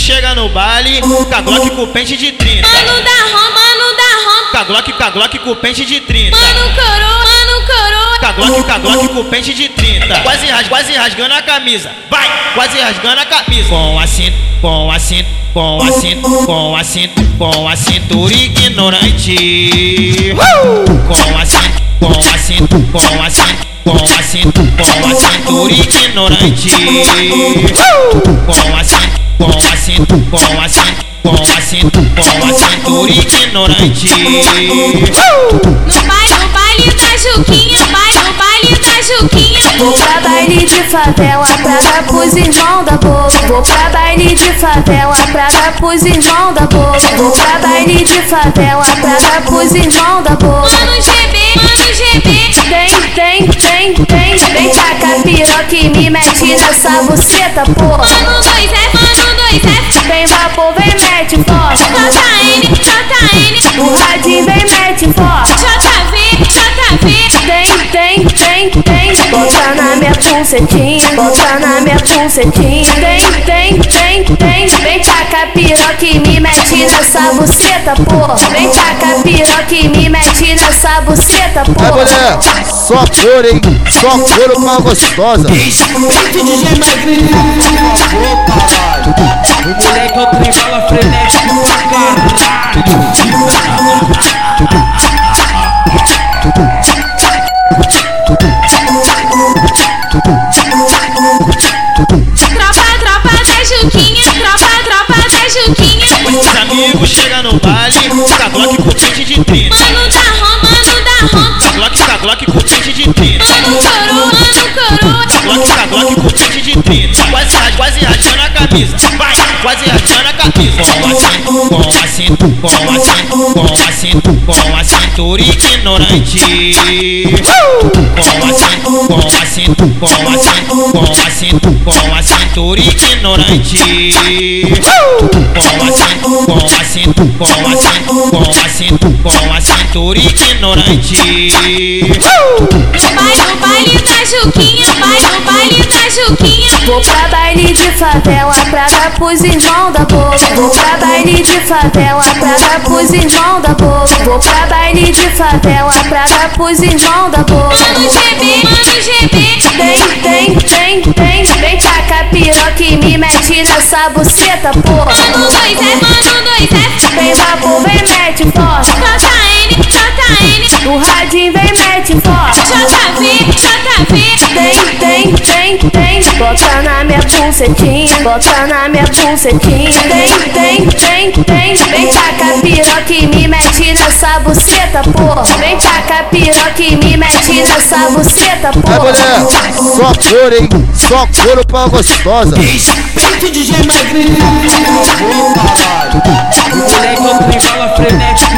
chega no baile, com a Glock com pente de 30. Mano da Roma, mano da Roma. Com a Glock, com pente de 30. Mano coroa, mano coroa. Com a Glock, com pente de 30. Quase, ras, quase rasgando a camisa. Vai! Quase rasgando a camisa. Com a cinta, com a cinta, com a cinta, com a cinta, com a cintura ignorante. Com a cinta, com a cinta, com a cinta. Com a cinta, com a cintura ignorante. Com a com a cinta, com a cinta, com a cinta, com a cintura ignorante. No baile, no baile da Juquinha, baile, no baile da Juquinha. Vou pra baile de favela pra dar pros irmãos da boca. Vou pra baile de favela pra dar pros irmãos da boca. Vou pra baile de favela pra dar pros irmãos da boca. Mano GB, mano GB. Tem, tem, tem, tem, vem tacar piroca e me mete nessa buceta, porra. Mano 2F, mano mete forte. JN, JN. O radinho vem mete forte. JV, JV. Tem, tem, tem, tem, bota na minha pulsetinha, bota na minha pulsetinha. Tem, tem, tem, tem, vem tacar piroca e me mete nessa buceta, porra. Vem tacar piroca e me mete nessa buceta, Vai porra. mulher, só couro, hein? Só couro pra gostosa. Respeito DJ Magrinho, caralho. O moleque é o trem bala frenético pra Chega no baile, com a Glock com pente de 30. Mano da Roma, mano da Roma. A Glock, a Glock com pente de 30. Mano coroa, mano coroa. Glock, com a Glock com pente de 30. Quase, quase rasgando a camisa. Vai! Quase rasgando a camisa. Com a cinta, com a cinta, com a cinta, com a cintura ignorante. Com a cinta, com a cinta, com a cinta, com a cinta, com a cintura ignorante. Com a cinta, com a cinta, com a cinta, com a cinta, com a cintura ignorante. No baile, no baile da Juquinha. Baile, no baile da Juquinha. Vou pra baile de favela pra dar pros irmãos da boca. Vou pra baile de favela pra dar pros irmãos da boca. Vou pra baile de favela pra dar pros irmãos da boca. Mano GB, mano GB. Tem, tem, tem, tem, vem tacar piroca e me mete nessa buceta, porra. Mano 2F, mano 2F. Vem vapor, vem mete forte. JN, JN. O radinho vem mete forte. JV, JV. Bota na minha pulsetinha, bota na minha pulsetinha. Tem, tem, tem, tem, vem tacar piroca e me mete nessa buceta, porra. Vem tacar piroca e me mete nessa buceta, Vai porra. mulher, só couro, hein? Só couro pra gostosa. Respeito DJ Magrinho, moleque é o trem bala frenético